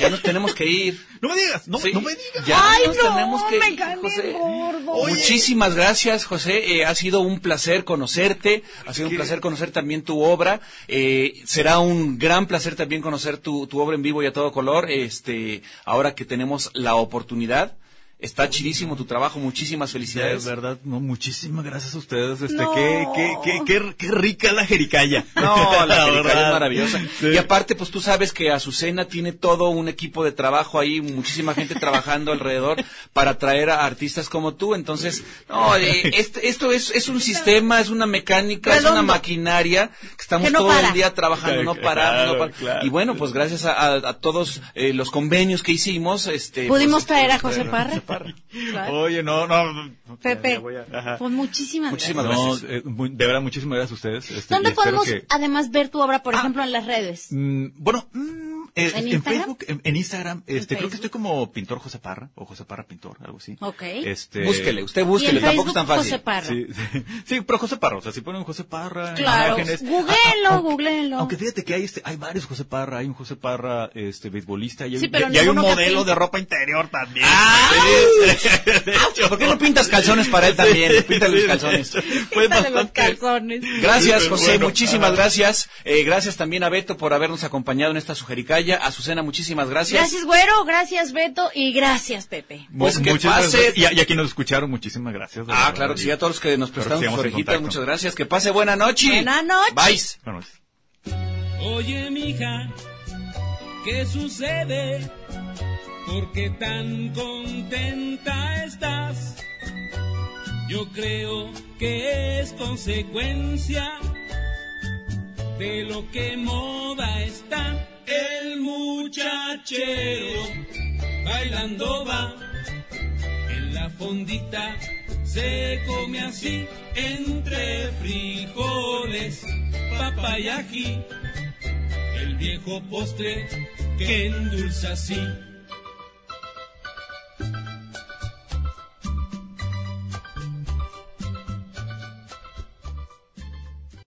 ya nos tenemos que ir. No me digas, no, Sí, no me digas. Ya Ay, nos no, tenemos que me ir, José. Muchísimas gracias, José. Eh, ha sido un placer conocerte. Ha sido un placer conocer también tu obra. Eh, será un gran placer también conocer tu, tu obra en vivo y a todo color. Este, ahora que tenemos la oportunidad. Está chidísimo tu trabajo. Muchísimas De felicidades. verdad, no, muchísimas gracias a ustedes. Este, No. qué, qué, qué, qué, qué rica la jericaya. No, la jericaya verdad. es maravillosa. Sí. Y aparte, pues tú sabes que Azucena tiene todo un equipo de trabajo ahí, muchísima gente trabajando alrededor para traer a artistas como tú. Entonces, no, eh, este- esto es, es un sistema, es una mecánica, es una maquinaria que estamos Que no todo para. el día trabajando, no Claro, parando, no para- claro. Y bueno, pues gracias a, a- a todos eh, los convenios que hicimos, este, Pudimos pues, traer a pues, José traer Claro. Oye, no, no. Pepe, a- pues muchísimas, Muchísimas gracias. No, eh, de verdad, muchísimas gracias a ustedes. este, ¿Dónde podemos que- además ver tu obra, por ejemplo, en las redes? Mm, bueno, mm, Eh, ¿En en, Instagram? Facebook, en, en Instagram, este, creo Facebook? que estoy como pintor José Parra, o José Parra pintor, algo así. Ok. Este, Búsquele, usted búsquele, tampoco Facebook, es tan fácil. José Parra. Sí, sí, sí, pero José Parra, o sea, si ponen José Parra, Claro, imágenes. googleenlo, Ah, aunque- googleenlo. Aunque fíjate que hay este, hay varios José Parra, hay un José Parra, este, beisbolista, y hay, Sí, pero y hay un modelo de ropa interior también. ¡Auch! ¿Por qué no pintas calzones para él también? Píntale los calzones. Quítale los calzones. Gracias, José, muchísimas gracias. Eh, gracias también a Beto por habernos acompañado en esta sujericaya. Azucena, muchísimas gracias. Gracias, güero, gracias, Beto, y gracias, Pepe. Pues que muchas pase. gracias. Y, a- y a quienes nos escucharon, muchísimas gracias. Ah, verdad. claro que sí, a todos los que nos prestaron sus orejitas, contacto. muchas gracias. Que pase buena noche. Buena noche. Bye. Buenas noches. Oye, mija, ¿qué sucede? ¿Por qué tan contenta estás? Yo creo que es consecuencia de lo que moda está. El muchachero bailando va en la fondita. Se come así entre frijoles, papa y ají el viejo postre que endulza así